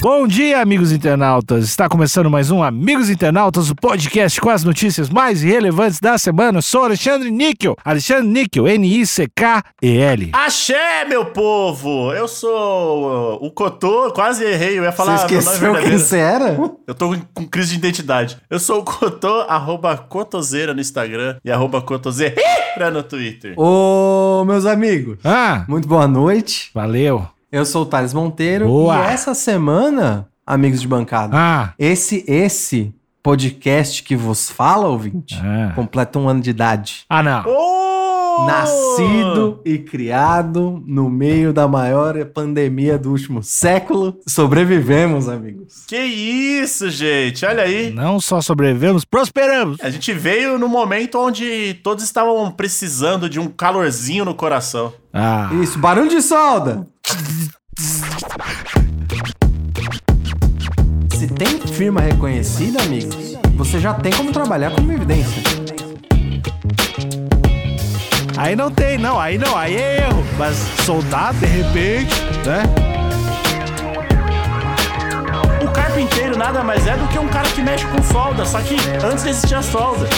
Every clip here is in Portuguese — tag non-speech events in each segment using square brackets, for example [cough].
Bom dia, amigos internautas. Está começando mais um Amigos Internautas, o podcast com as notícias mais relevantes da semana. Eu sou Alexandre Níquel. Alexandre Níquel, N-I-C-K-E-L. Axé, meu povo! Eu sou uh, o Cotô, quase errei, eu ia falar Você esqueceu quem você era? Eu tô com crise de identidade. Eu sou o Cotô, arroba Cotoseira no Instagram e arroba Cotoseira no Twitter. Ô, meus amigos, Ah, muito boa noite. valeu. Eu sou o Thales Monteiro Boa. e essa semana, amigos de bancada, Ah, esse esse podcast que vos fala, ouvinte, Ah. completa um ano de idade. ah não. Oh! Nascido e criado no meio da maior pandemia do último século, sobrevivemos, amigos. Que isso, gente? Olha aí. Não só sobrevivemos, prosperamos. A gente veio no momento onde todos estavam precisando de um calorzinho no coração. Ah, Isso, barulho de solda. Se tem firma reconhecida, amigos, você já tem como trabalhar como evidência. Aí não tem, não. Aí não, aí é erro. Mas soldado, de repente, né? O carpinteiro nada mais é do que um cara que mexe com solda, só que antes existia solda.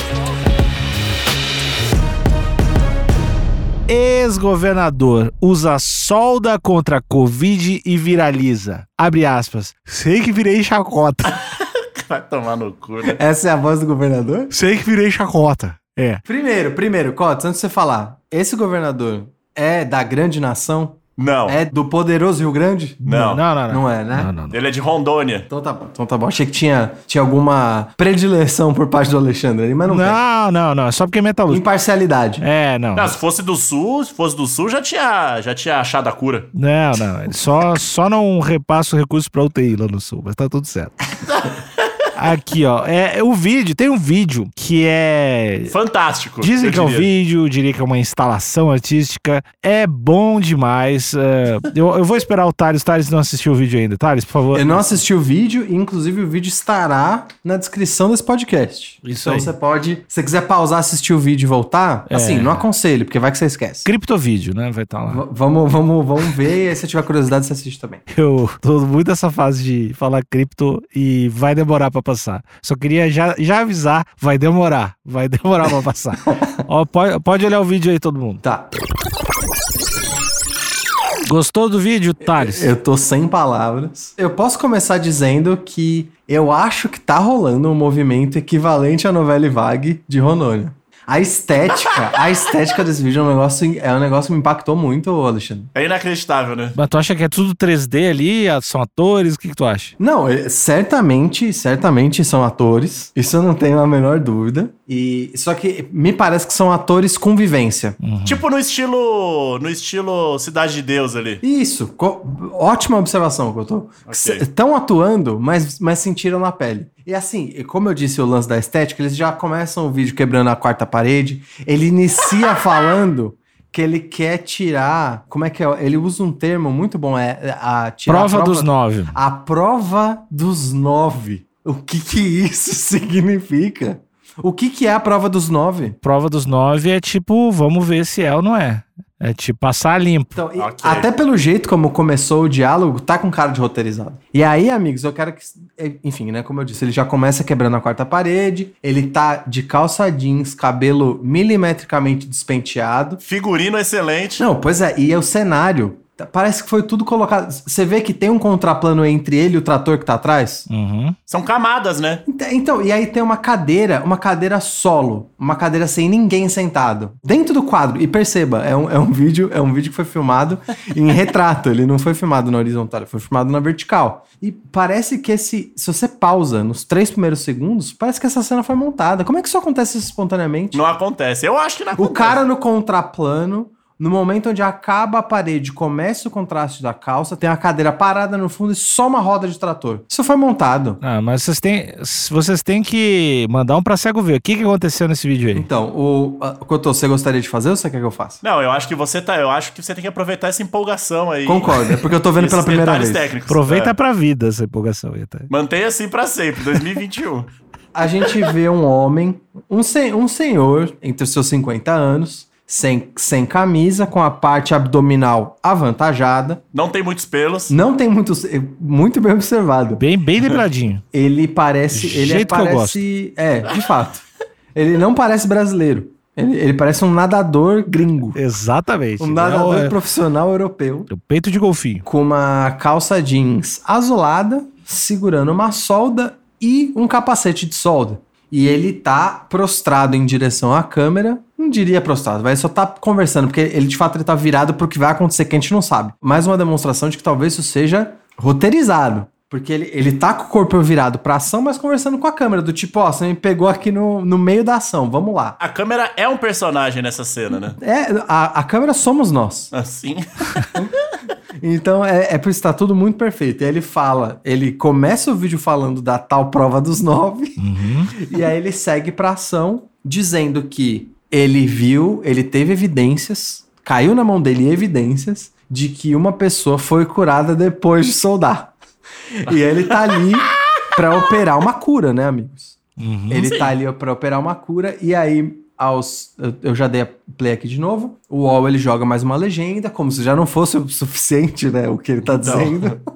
Ex-governador usa solda contra Covid e viraliza. Abre aspas. Sei que virei chacota. [laughs] Vai tomar no cu, né? Essa é a voz do governador? Sei que virei chacota. É. Primeiro, primeiro, Cotes, antes de você falar, esse governador é da grande nação? Não. É do poderoso Rio Grande? Não. Não, não, não. Não é, né? Não, não, não. Ele é de Rondônia. Então tá bom, então tá bom. Achei que tinha, tinha alguma predileção por parte do Alexandre ali, mas não, Não, não, não. É só porque é tem. metalúrgico. Imparcialidade. É, não. Não, se fosse do sul, se fosse do sul, já tinha, já tinha achado a cura. Não, não. Só, só não repassa o recurso pra UTI lá no sul, mas tá tudo certo. [laughs] Aqui, ó. É, é o vídeo, tem um vídeo que é. Fantástico. Dizem que é um vídeo, diria que é uma instalação artística. É bom demais. é, eu, eu vou esperar o Thales. O Thales não assistiu o vídeo ainda. Thales, por favor. Eu não assisti o vídeo, e inclusive o vídeo estará na descrição desse podcast. Isso então aí. você pode, se você quiser pausar, assistir o vídio e voltar, É. assim, não aconselho, porque vai que você esquece. Criptovídeo, né? Vai estar lá. V- vamos, vamos, vamos ver, e aí se tiver curiosidade, você assiste também. Eu tô muito nessa fase de falar cripto e vai demorar pra passar. Só queria já, já avisar, vai demorar. Vai [laughs] demorar pra passar. Ó, pode, pode olhar o vídeo aí, todo mundo. Tá, Gostou do vídeo, Thales? eu tô sem palavras. Eu posso começar dizendo que eu acho que tá rolando um movimento equivalente à novela Vague de Rondônia. A estética, a estética desse vídeo é um negócio, é um negócio que me impactou muito, Alexandre. É inacreditável, né? Mas tu acha que é tudo 3D ali? ah, São atores? O que, que tu acha? Não, é- certamente, certamente são atores. Isso eu não tenho a menor dúvida. E só que me parece que são atores com vivência. Tipo no estilo. No estilo Cidade de Deus ali. Isso, ótima observação que eu tô. Estão atuando, mas, mas sentiram na pele. E assim, como eu disse o lance da estética, eles já começam o vídeo quebrando a quarta parede. Ele inicia [laughs] falando que ele quer tirar. Como é que é? Ele usa um termo muito bom, é a tirar a Prova, dos nove. A prova dos nove. O que que isso [laughs] significa? O que que é a prova dos nove? Prova dos nove é tipo, vamos ver se é ou não é. É tipo passar limpo. Então, e- Ok. até pelo jeito como começou o diálogo, tá com cara de roteirizado. E aí, amigos, eu quero que. Enfim, né? Como eu disse, ele já começa quebrando a quarta parede, ele tá de calça jeans, cabelo milimetricamente despenteado. Figurino excelente. Não, pois é, e é o cenário. Parece que foi tudo colocado. Você vê que tem um contraplano entre ele e o trator que tá atrás? Uhum. São camadas, né? Ent- Então, e aí tem uma cadeira, uma cadeira solo, uma cadeira sem ninguém sentado, dentro do quadro. E perceba, é um, é um vídeo, é um vídeo que foi filmado em retrato, ele não foi filmado na horizontal, ele foi filmado na vertical. E parece que esse, se você pausa nos três primeiros segundos, parece que essa cena foi montada. Como é que isso acontece espontaneamente? Não acontece. Eu acho que não O acontece. cara no contraplano, no momento onde acaba a parede, começa o contraste da calça, tem a cadeira parada no fundo e só uma roda de trator. Isso foi montado. Ah, mas vocês têm, vocês têm que mandar um pra cego ver. O que, que aconteceu nesse vídeo aí? Então, o a- Cotô, você gostaria de fazer ou você quer que eu faça? Não, eu acho que você tá. Eu acho que você tem que aproveitar essa empolgação aí. Concordo, é porque eu tô vendo pela primeira vez. técnicos. Aproveita É. pra vida essa empolgação aí, tá? Mantenha assim pra sempre, 2021. A gente vê um homem, um, sen- um senhor, entre os seus 50 anos, sem, sem camisa, com a parte abdominal avantajada. Não tem muitos pelos. Não tem muitos. Muito bem observado. Bem, bem lembradinho. Ele parece. Ele é, Jeito que eu parece. É, de fato. Ele não parece brasileiro. Ele, ele parece um nadador gringo. Exatamente. Um nadador é profissional europeu. o peito de golfinho. Com uma calça jeans azulada, segurando uma solda e um capacete de solda. E ele tá prostrado em direção à câmera. Não diria prostrado, vai só tá conversando, porque ele de fato ele tá virado pro que vai acontecer que a gente não sabe. Mais uma demonstração de que talvez isso seja roteirizado. Porque ele, ele tá com o corpo virado pra ação, mas conversando com a câmera, do tipo, ó, você me pegou aqui no, no meio da ação, vamos lá. A câmera é um personagem nessa cena, né? É, a, a câmera somos nós. Assim. [laughs] Então é, é por isso que tá tudo muito perfeito. E aí ele fala, ele começa o vídeo falando da tal prova dos nove, e aí ele segue pra ação, dizendo que ele viu, ele teve evidências, caiu na mão dele evidências de que uma pessoa foi curada depois de soldar. E ele tá ali pra operar uma cura, né, amigos? Ele Sim. tá ali pra operar uma cura e aí aos eu, já dei a play aqui de novo. O UOL ele joga mais uma legenda, como se já não fosse o suficiente, né, o que ele tá dizendo. [laughs]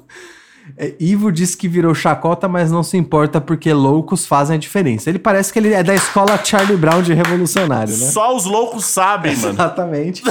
É, Ivo diz que virou chacota, mas não se importa porque loucos fazem a diferença. Ele parece que ele é da escola Charlie Brown de revolucionário, né? Só os loucos sabem, mano. Exatamente.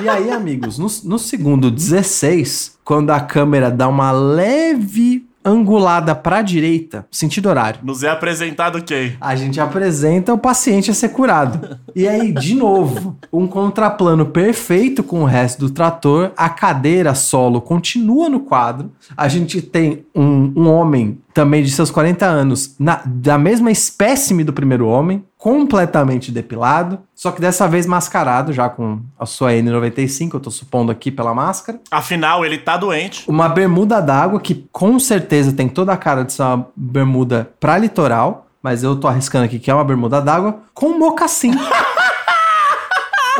E aí, amigos, no, no segundo 16, quando a câmera dá uma leve angulada pra direita, sentido horário, Nos é apresentado quem? a gente apresenta o paciente a ser curado. E aí, de novo, um contraplano perfeito com o resto do trator, a cadeira solo continua no quadro. A gente tem um, um homem também de seus 40 anos, na- da mesma espécime do primeiro homem, completamente depilado, só que dessa vez mascarado, já com a sua N95, eu tô supondo aqui pela máscara. Afinal, ele tá doente. Uma bermuda d'água que com certeza tem toda a cara de ser uma bermuda pra litoral, mas eu tô arriscando aqui que é uma bermuda d'água com mocassim. [laughs]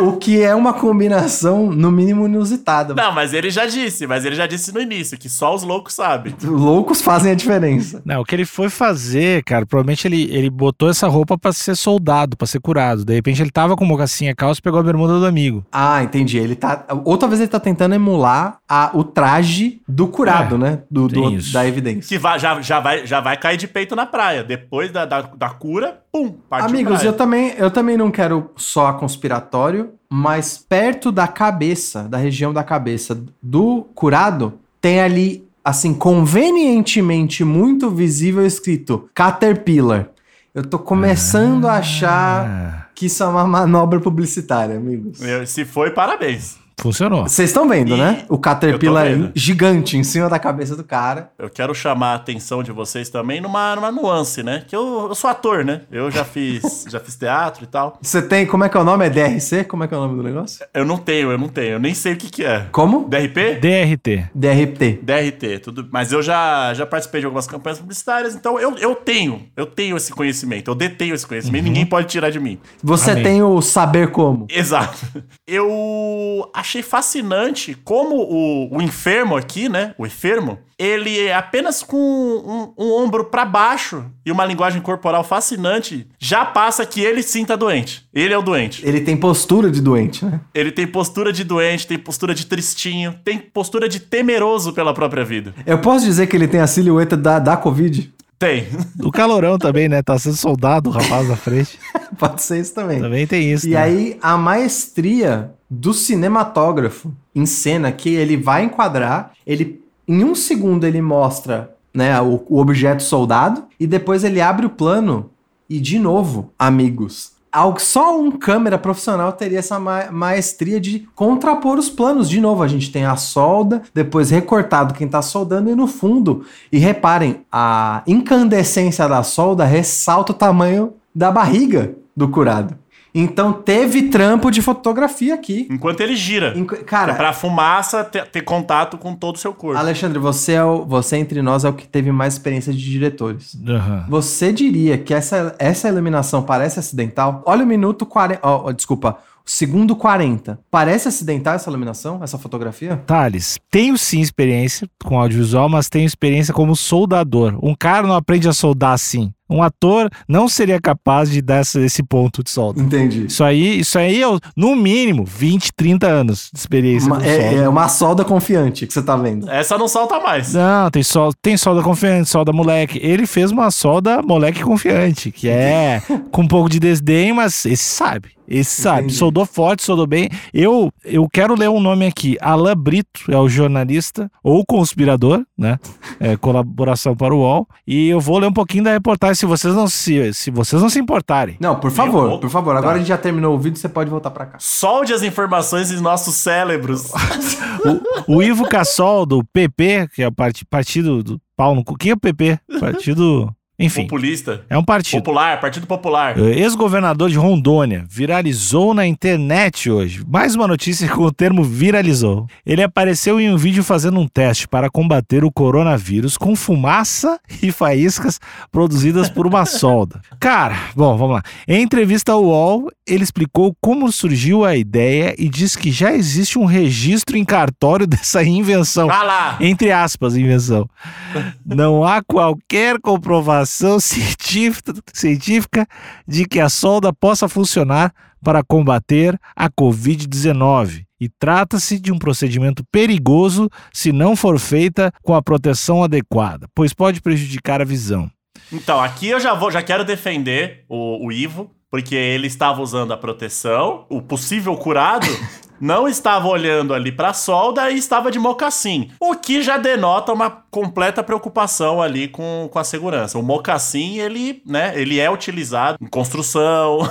o que é uma combinação no mínimo inusitada. Não, mas ele já disse, mas ele já disse no início que só os loucos sabem. Loucos fazem a diferença. Não, o que ele foi fazer, cara, provavelmente ele, ele botou essa roupa pra ser soldado, pra ser curado. De repente ele tava com mocassinha calça e pegou a bermuda do amigo. Ah, entendi. Ele tá. Outra vez ele tá tentando emular a- o traje do curado, É, né? Do, do- da evidência. Que vai- já, já, vai, já vai cair de peito na praia. Depois da, da, da cura, pum, parte Amigos, praia. eu também, eu também não quero só conspiratório, mas perto da cabeça, da região da cabeça do curado, tem ali, assim, convenientemente muito visível escrito Caterpillar. Eu tô começando a achar Ah, que isso é uma manobra publicitária, amigos. Se foi, parabéns. Funcionou. Vocês estão vendo, E- né? O Caterpillar gigante em cima da cabeça do cara. Eu quero chamar a atenção de vocês também numa, numa nuance, né? Que eu, eu sou ator, né? Eu já fiz, [laughs] já fiz teatro e tal. Você tem, como é que é o nome? É DRC? Como é que é o nome do negócio? Eu não tenho, eu não tenho. Eu nem sei o que, que é. Como? DRP? DRT. DRT. DRT, tudo. Mas eu já, já participei de algumas campanhas publicitárias, então eu, eu tenho, eu tenho esse conhecimento, eu detenho esse conhecimento, ninguém pode tirar de mim. Você Amém. tem o saber como. Exato. Eu achei fascinante como o, o enfermo aqui, né? O enfermo, ele é apenas com um, um ombro pra baixo e uma linguagem corporal fascinante, já passa que ele sim tá doente. Ele é o doente. Ele tem postura de doente, né? Ele tem postura de doente, tem postura de tristinho, tem postura de temeroso pela própria vida. Eu posso dizer que ele tem a silhueta da, da Covid? Tem. O calorão também, né? Tá sendo soldado o rapaz na frente. [laughs] Pode ser isso também. Também tem isso. E né? aí, a maestria do cinematógrafo em cena que ele vai enquadrar, ele em um segundo ele mostra né, o, o objeto soldado e depois ele abre o plano e de novo, amigos, só um câmera profissional teria essa ma- maestria de contrapor os planos. De novo, a gente tem a solda, depois recortado quem tá soldando e no fundo. E reparem, a incandescência da solda ressalta o tamanho da barriga do curado. Então teve trampo de fotografia aqui. Enquanto ele gira. Enqu- Cara, É pra fumaça ter, ter contato com todo o seu corpo. Alexandre, você, é o, você entre nós é o que teve mais experiência de diretores. Aham. Você diria que essa, essa iluminação parece acidental? Olha o minuto 40. ó, ó, desculpa. Segundo 40. Parece acidental essa iluminação, essa fotografia? Thales, tenho sim experiência com audiovisual, mas tenho experiência como soldador. Um cara não aprende a soldar assim. Um ator não seria capaz de dar esse, esse ponto de solda. Entendi. Isso aí, isso aí é, no mínimo, 20, 30 anos de experiência Uma- com é, solda. é uma solda confiante que você tá vendo. Essa não salta mais. Não, tem, sol, tem solda confiante, solda moleque. Ele fez uma solda moleque confiante, que é com um pouco de desdém, mas esse sabe. Esse sabe. Entendi. Soldou forte, soldou bem. Eu, eu quero ler um nome aqui. Alain Brito é o jornalista ou conspirador, né? É, colaboração para o UOL. E eu vou ler um pouquinho da reportagem se vocês não se, se, vocês não se importarem. Não, por favor, pouco. por favor. Agora Tá. a gente já terminou o vídeo, você pode voltar pra cá. Solde as informações em nossos cérebros. [laughs] O Ivo Cassol, do PP, que é o parti- partido do pau no cu. O que é o PP? Partido. Enfim, Populista. é um partido. Popular, Partido Popular. Ex-governador de Rondônia viralizou na internet hoje. Mais uma notícia com o termo viralizou. Ele apareceu em um vídeo fazendo um teste para combater o coronavírus com fumaça e faíscas produzidas por uma solda. [laughs] Cara, bom, vamos lá. Em entrevista ao UOL, ele explicou como surgiu a ideia e diz que já existe um registro em cartório [laughs] dessa invenção. Vai lá. Entre aspas, invenção. Não há qualquer comprovação [laughs] científica, científica de que a solda possa funcionar para combater a Covid-19. E trata-se de um procedimento perigoso se não for feita com a proteção adequada, pois pode prejudicar a visão. Então, aqui eu já vou, já quero defender o, o Ivo, porque ele estava usando a proteção, o possível curado [laughs] não estava olhando ali pra solda e estava de mocassim. O que já denota uma completa preocupação ali com, com a segurança. O mocassim, ele, né, ele é utilizado em construção. [laughs]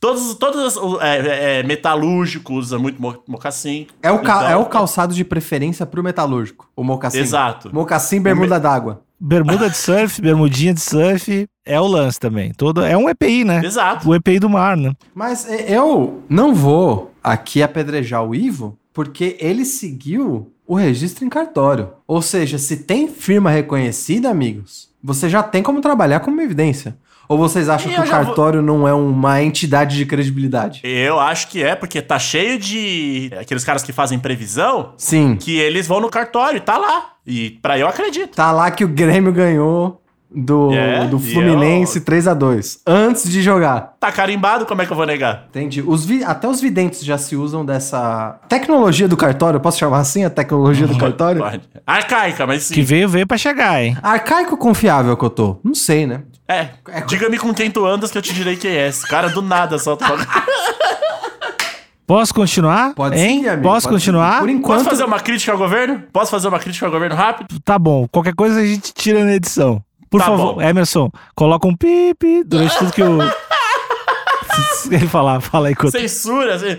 Todos, todos os, é, é, metalúrgicos usam muito mo- mocassim. É o, ca- Então, é o calçado de preferência pro metalúrgico, o mocassim. Exato. Mocassim, bermuda d'água. Bermuda de surf, bermudinha de surf, é o lance também. Todo, é um EPI, né? Exato. O EPI do mar, né? Mas é, eu não vou aqui apedrejar o Ivo, porque ele seguiu o registro em cartório. Ou seja, se tem firma reconhecida, amigos, você já tem como trabalhar como evidência. Ou vocês acham E que o já vou- cartório não é uma entidade de credibilidade? Eu acho que é, porque tá cheio de aqueles caras que fazem previsão Sim. que eles vão no cartório e tá lá. E pra eu acredito. Tá lá que o Grêmio ganhou do, É, do e Fluminense eu- 3 a 2 antes de jogar. Tá carimbado, como é que eu vou negar? Entendi. Os vi- Até os videntes já se usam dessa tecnologia do cartório. Posso chamar assim a tecnologia do cartório? Pode. Arcaica, mas sim. Que veio, veio pra chegar, hein? Arcaico confiável que eu tô? Não sei, né? É, diga-me com quem tu andas que eu te direi quem é. Esse cara do nada solta. [laughs] Posso continuar? Pode hein? sim, amigo. Posso pode continuar? sim. Por enquanto. Posso fazer uma crítica ao governo? Posso fazer uma crítica ao governo rápido? Tá bom. Qualquer coisa a gente tira na edição. Por Tá favor, bom. Emerson, coloca um pipi durante tudo que. Se [laughs] ele falar, fala aí quanto. Censura, assim.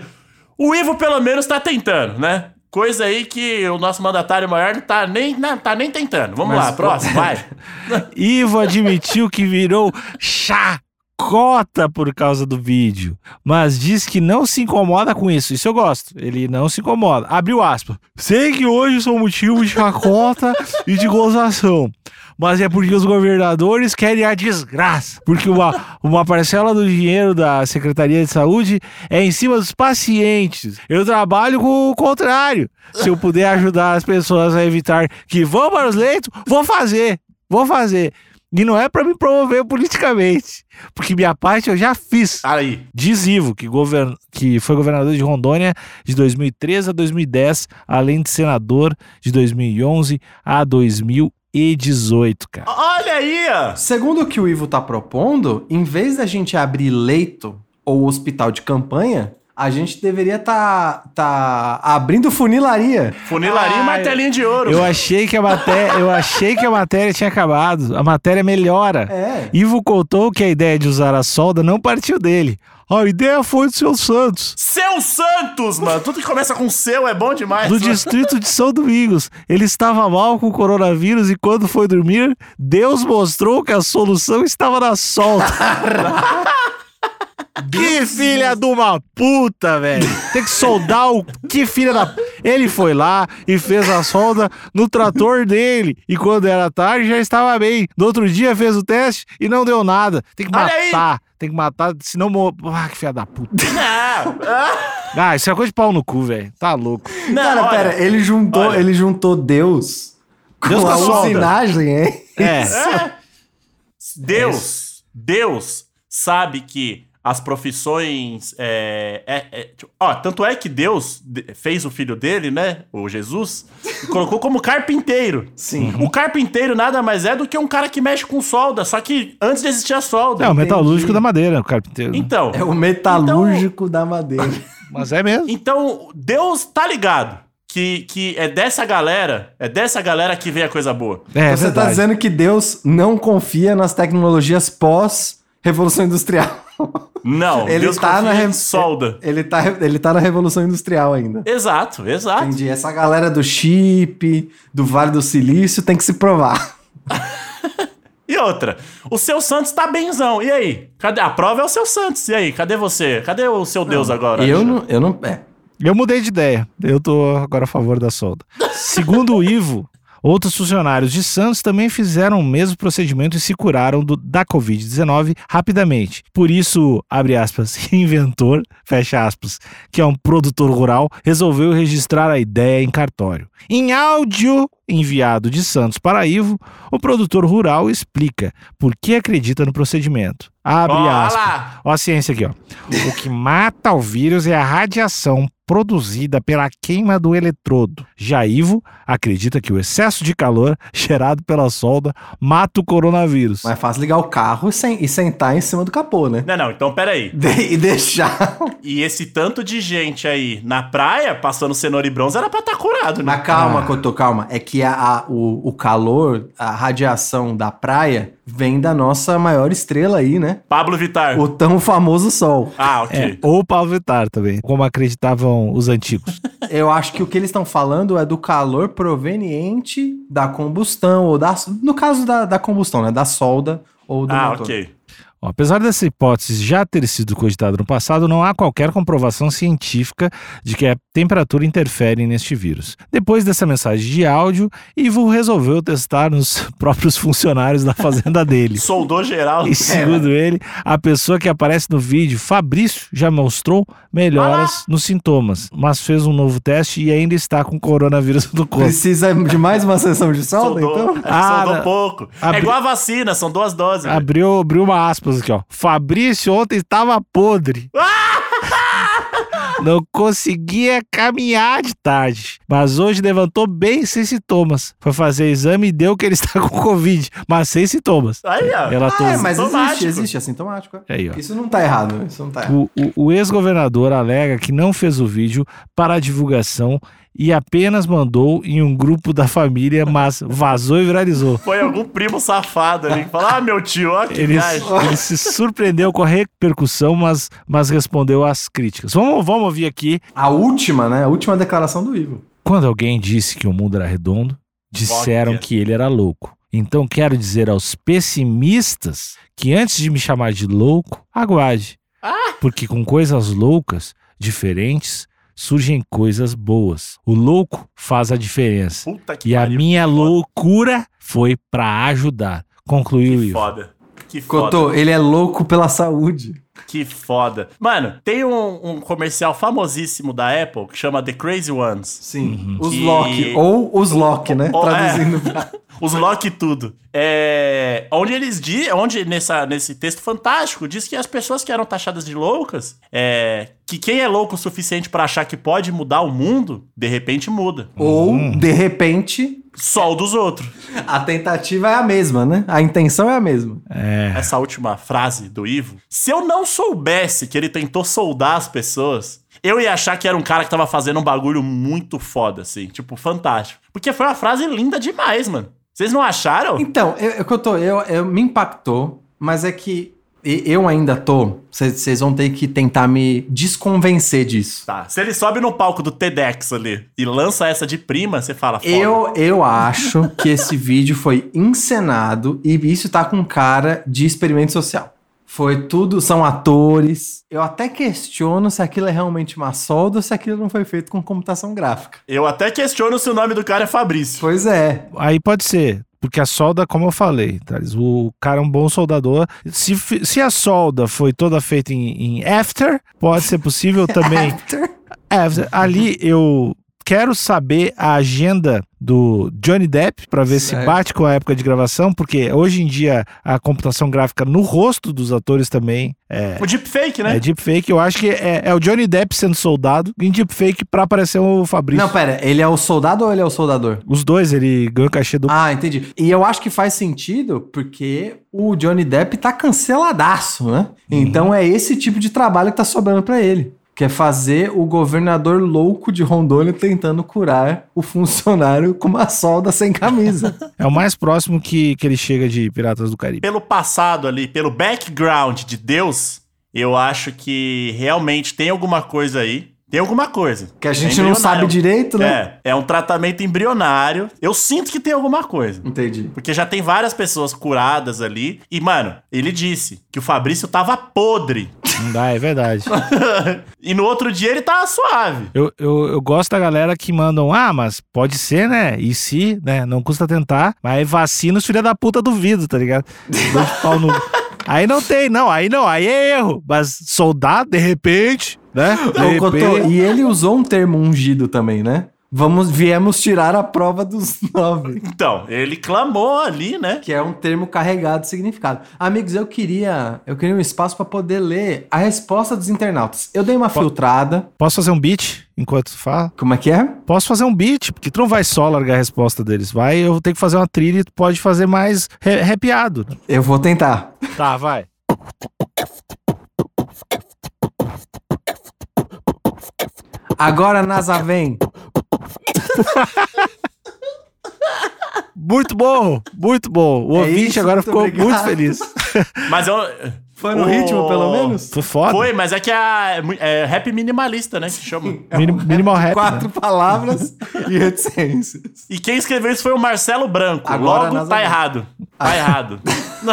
O Ivo pelo menos tá tentando, né? Coisa aí que o nosso mandatário maior não tá nem, não, tá nem tentando. Vamos Mas, lá, próximo, [laughs] vai. Ivo admitiu que virou chacota por causa do vídeo, mas diz que não se incomoda com isso. Isso eu gosto. Ele não se incomoda. Abriu aspas. Sei que hoje sou motivo de chacota [laughs] e de gozação. Mas é porque os governadores querem a desgraça. Porque uma, uma parcela do dinheiro da Secretaria de Saúde é em cima dos pacientes. Eu trabalho com o contrário. Se eu puder ajudar as pessoas a evitar que vão para os leitos, vou fazer. Vou fazer. E não é pra me promover politicamente. Porque minha parte eu já fiz. Aí. Diz Ivo, que, govern... que foi governador de Rondônia de 2013 a 2010, além de senador de 2011 a 2018, cara. Olha aí, ó. Segundo o que o Ivo tá propondo, em vez da gente abrir leito ou hospital de campanha, a gente deveria tá, tá abrindo funilaria. Funilaria e martelinho de ouro. Eu achei que a matéria, eu achei que a matéria tinha acabado. A matéria melhora. É. Ivo contou que a ideia de usar a solda não partiu dele. A ideia foi do seu Santos. Seu Santos, mano. Tudo que começa com seu é bom demais. do mano. distrito de São Domingos. Ele estava mal com o coronavírus e quando foi dormir, Deus mostrou que a solução estava na solda. [laughs] que filha de uma puta, velho. Tem que soldar o. Que filha da. Ele foi lá e fez a solda no trator dele. E quando era tarde já estava bem. No outro dia fez o teste e não deu nada. Tem que Olha aí. matar. tem que matar, senão morre. Ah, que filha da puta. Ah, isso é coisa de pau no cu, velho. Tá louco. não, Cara, olha, pera, ele juntou, olha. ele juntou Deus com Deus com a a usinagem, hein? É. É. Deus, Deus sabe que as profissões. É, é- é- tipo, ó, tanto é que Deus de- fez o filho dele, né? O Jesus, e colocou como carpinteiro. Sim. O carpinteiro nada mais é do que um cara que mexe com solda, só que antes de existir a solda. É o metalúrgico Entendi. da madeira, o carpinteiro. Então, É o metalúrgico da madeira. Mas é mesmo. então, Deus tá ligado que, que é dessa galera, é dessa galera que vem a coisa boa. É, Você tá verdade. dizendo que Deus não confia nas tecnologias pós-revolução industrial. Não, Ele Deus tá na re- solda. Ele tá, ele tá na revolução industrial ainda. Exato, exato. Entendi. Essa galera do chip, do Vale do Silício, tem que se provar. [laughs] E outra, o seu Santos tá benzão. E aí? Cadê? A prova é o seu Santos. E aí? Cadê você? Cadê o seu Deus agora? Eu não, eu não. É. Eu mudei de ideia. Eu tô agora a favor da solda. Segundo o Ivo, outros funcionários de Santos também fizeram o mesmo procedimento e se curaram do- da Covid-19 rapidamente. Por isso, abre aspas, [laughs] inventor, fecha aspas, que é um produtor rural, resolveu registrar a ideia em cartório. Em áudio enviado de Santos para Ivo, o produtor rural explica por que acredita no procedimento. Abre aspas. Ó a ciência aqui, ó. O que mata o vírus é a radiação produzida pela queima do eletrodo. Já Ivo acredita que o excesso de calor [laughs] gerado pela solda mata o coronavírus. Mais fácil ligar o carro e, sen- e sentar em cima do capô, né? Não, não, então peraí. [laughs] De- e deixar. [laughs] E esse tanto de gente aí na praia, passando cenoura e bronze, era pra estar curado, né? Mas calma, Ah. Cotô, calma. É que a, a- o, o calor, a radiação da praia vem da nossa maior estrela aí, né? Pablo Vittar. O tão famoso Sol. Ah, ok. É, ou Paulo Vittar também, como acreditavam os antigos. [laughs] Eu acho que o que eles estão falando é do calor proveniente da combustão, ou da. No caso da, da combustão, né? Da solda ou do Ah, motor. ok. Ó, apesar dessa hipótese já ter sido cogitada no passado, não há qualquer comprovação científica de que a temperatura interfere neste vírus. Depois dessa mensagem de áudio, Ivo resolveu testar nos [laughs] próprios funcionários da fazenda [laughs] dele. Soldou geral. E segundo ele, a pessoa que aparece no vídeo, Fabrício, já mostrou melhoras nos sintomas, mas fez um novo teste e ainda está com coronavírus no corpo. Precisa de mais uma sessão de solda, Soldou, então? Ah, soldou não. pouco. Abri- É igual a vacina, são duas doses. velho. Abriu, abriu uma aspas aqui, ó. Fabrício ontem estava podre. [laughs] Não conseguia caminhar de tarde, mas hoje levantou bem sem sintomas. Foi fazer exame e deu que ele [laughs] está com Covid, mas sem sintomas. Aí, ó. Relatou. Ah, é, mas existe, existe, é sintomático. é. Aí, ó. Isso não tá errado, isso não tá errado. O, o- o ex-governador alega que não fez o vídeo para a divulgação e apenas mandou em um grupo da família, mas vazou e viralizou. Foi algum primo safado ali que falou: Ah, meu tio, ó que Ele, viagem. ele se surpreendeu com a repercussão, mas, mas respondeu às críticas. Vamos, vamos ouvir aqui. A última, né? A última declaração do Ivo. Quando alguém disse que o mundo era redondo, disseram que ele era louco. Então quero dizer aos pessimistas que antes de me chamar de louco, aguarde. Porque com coisas loucas, diferentes, surgem coisas boas. O louco faz a diferença. Puta que E a pariu. minha loucura foi pra ajudar. Concluiu Que Ivo. foda. Que foda. Cotô, ele é louco pela saúde. Que foda. Mano, tem um, um comercial famosíssimo da Apple que chama The Crazy Ones. Sim. Os Que- Loki. Ou os Loki, né? Ou- é. Traduzindo pra... [laughs] Os Loki tudo. É, onde eles dizem, onde nessa, nesse texto fantástico diz que as pessoas que eram taxadas de loucas, é, que quem é louco o suficiente pra achar que pode mudar o mundo, de repente muda. Ou, de repente, Só o dos outros. a tentativa é a mesma, né? A intenção é a mesma. É. Essa última frase do Ivo. Se eu não soubesse que ele tentou soldar as pessoas, eu ia achar que era um cara que tava fazendo um bagulho muito foda, assim. Tipo, fantástico. Porque foi uma frase linda demais, mano. Vocês não acharam? Então, eu, eu, eu, eu me impactou, mas é que eu ainda tô. Vocês vão ter que tentar me desconvencer disso. Tá. Se ele sobe no palco do TEDx ali e lança essa de prima, você fala, foda. Eu, eu acho que esse [laughs] vídeo foi encenado e isso tá com cara de experimento social. Foi tudo, são atores. Eu até questiono se aquilo é realmente uma solda ou se aquilo não foi feito com computação gráfica. Eu até questiono se o nome do cara é Fabrício. Pois é. Aí pode ser. Porque a solda, como eu falei, Thales, o cara é um bom soldador. Se, se a solda foi toda feita em, em after, pode ser possível [laughs] também. after. Ali eu quero saber a agenda do Johnny Depp para ver se Certo. bate com a época de gravação, porque hoje em dia a computação gráfica no rosto dos atores também é, O deepfake, né? é deepfake. Eu acho que é, é o Johnny Depp sendo soldado em deepfake pra aparecer o Fabrício. Não, pera, ele é o soldado ou ele é o soldador? Os dois, ele ganhou o cachê do. Ah, entendi. E eu acho que faz sentido porque o Johnny Depp tá canceladaço, né? Então é esse tipo de trabalho que tá sobrando pra ele. Que é fazer o governador louco de Rondônia tentando curar o funcionário com uma solda sem camisa. [laughs] É o mais próximo que, que ele chega de Piratas do Caribe. Pelo passado ali, pelo background de Deus, eu acho que realmente tem alguma coisa aí. Tem alguma coisa. Que a gente É não sabe direito, né? É, é um tratamento embrionário. Eu sinto que tem alguma coisa. Entendi. Porque já tem várias pessoas curadas ali. E, mano, ele disse que o Fabrício tava podre. Não dá, é verdade. [laughs] e no outro dia ele tava suave. Eu, eu, eu gosto da galera que mandam, ah, mas pode ser, né? E se, né? Não custa tentar. Mas vacina os filha da puta duvido, tá ligado? Dois [laughs] pau no- Aí não tem, não. Aí não, aí é erro. Mas soldado, de repente, né? De Cotô, repente. e ele usou um termo ungido também, né? Vamos, viemos tirar a prova dos [laughs] nove. Então, ele clamou ali, né? Que é um termo carregado de significado. Amigos, eu queria, eu queria um espaço para poder ler a resposta dos internautas. Eu dei uma filtrada. Posso fazer um beat enquanto tu fala? Como é que é? Posso fazer um beat, porque tu não vai só largar a resposta deles. Vai, eu vou ter que fazer uma trilha e tu pode fazer mais rapeado. Eu vou tentar. Tá, vai. Agora NASA vem. Muito bom, muito bom. O É ouvinte isso, agora ficou obrigado. muito feliz. Mas eu. Foi no o- ritmo, pelo menos? Foi foda. Foi, mas é que é, é rap minimalista, né? Que chama. [laughs] Minim- Minimal rap. Quatro né? palavras e reticências. E quem escreveu isso foi o Marcelo Branco. Agora Logo, tá errado. Tá errado. [laughs]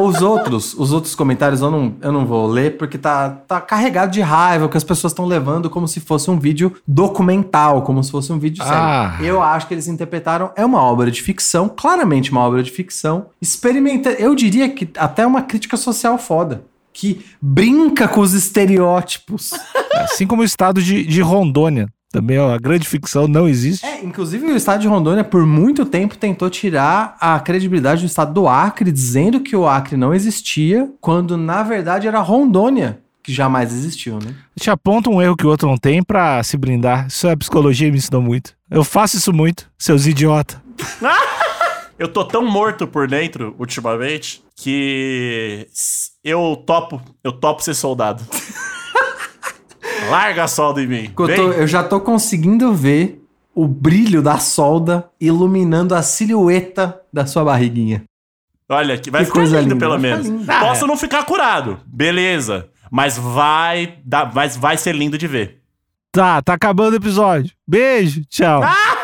Os outros, os outros comentários eu não, eu não vou ler porque tá, tá carregado de raiva que as pessoas estão levando como se fosse um vídeo documental, como se fosse um vídeo Ah. sério. Eu acho que eles interpretaram é uma obra de ficção, claramente uma obra de ficção. Experimenta, eu diria que até uma crítica social foda, que brinca com os estereótipos. Assim como o estado de, de Rondônia. Também, ó, a grande ficção não existe. É, inclusive o estado de Rondônia por muito tempo tentou tirar a credibilidade do estado do Acre, dizendo que o Acre não existia, quando na verdade era Rondônia que jamais existiu, né? Te aponta um erro que o outro não tem pra se brindar. Isso é a psicologia me ensinou muito. Eu faço isso muito, seus idiota. [laughs] Eu tô tão morto por dentro ultimamente que eu topo, eu topo ser soldado. [laughs] Larga a solda em mim. Eu, tô- eu já tô conseguindo ver o brilho da solda iluminando a silhueta da sua barriguinha. Olha, que vai Que ficar coisa lindo, linda, pelo menos. lindo. Posso não ficar curado, beleza. Mas vai, dar, vai, vai ser lindo de ver. Tá, tá acabando o episódio. Beijo, tchau. Ah!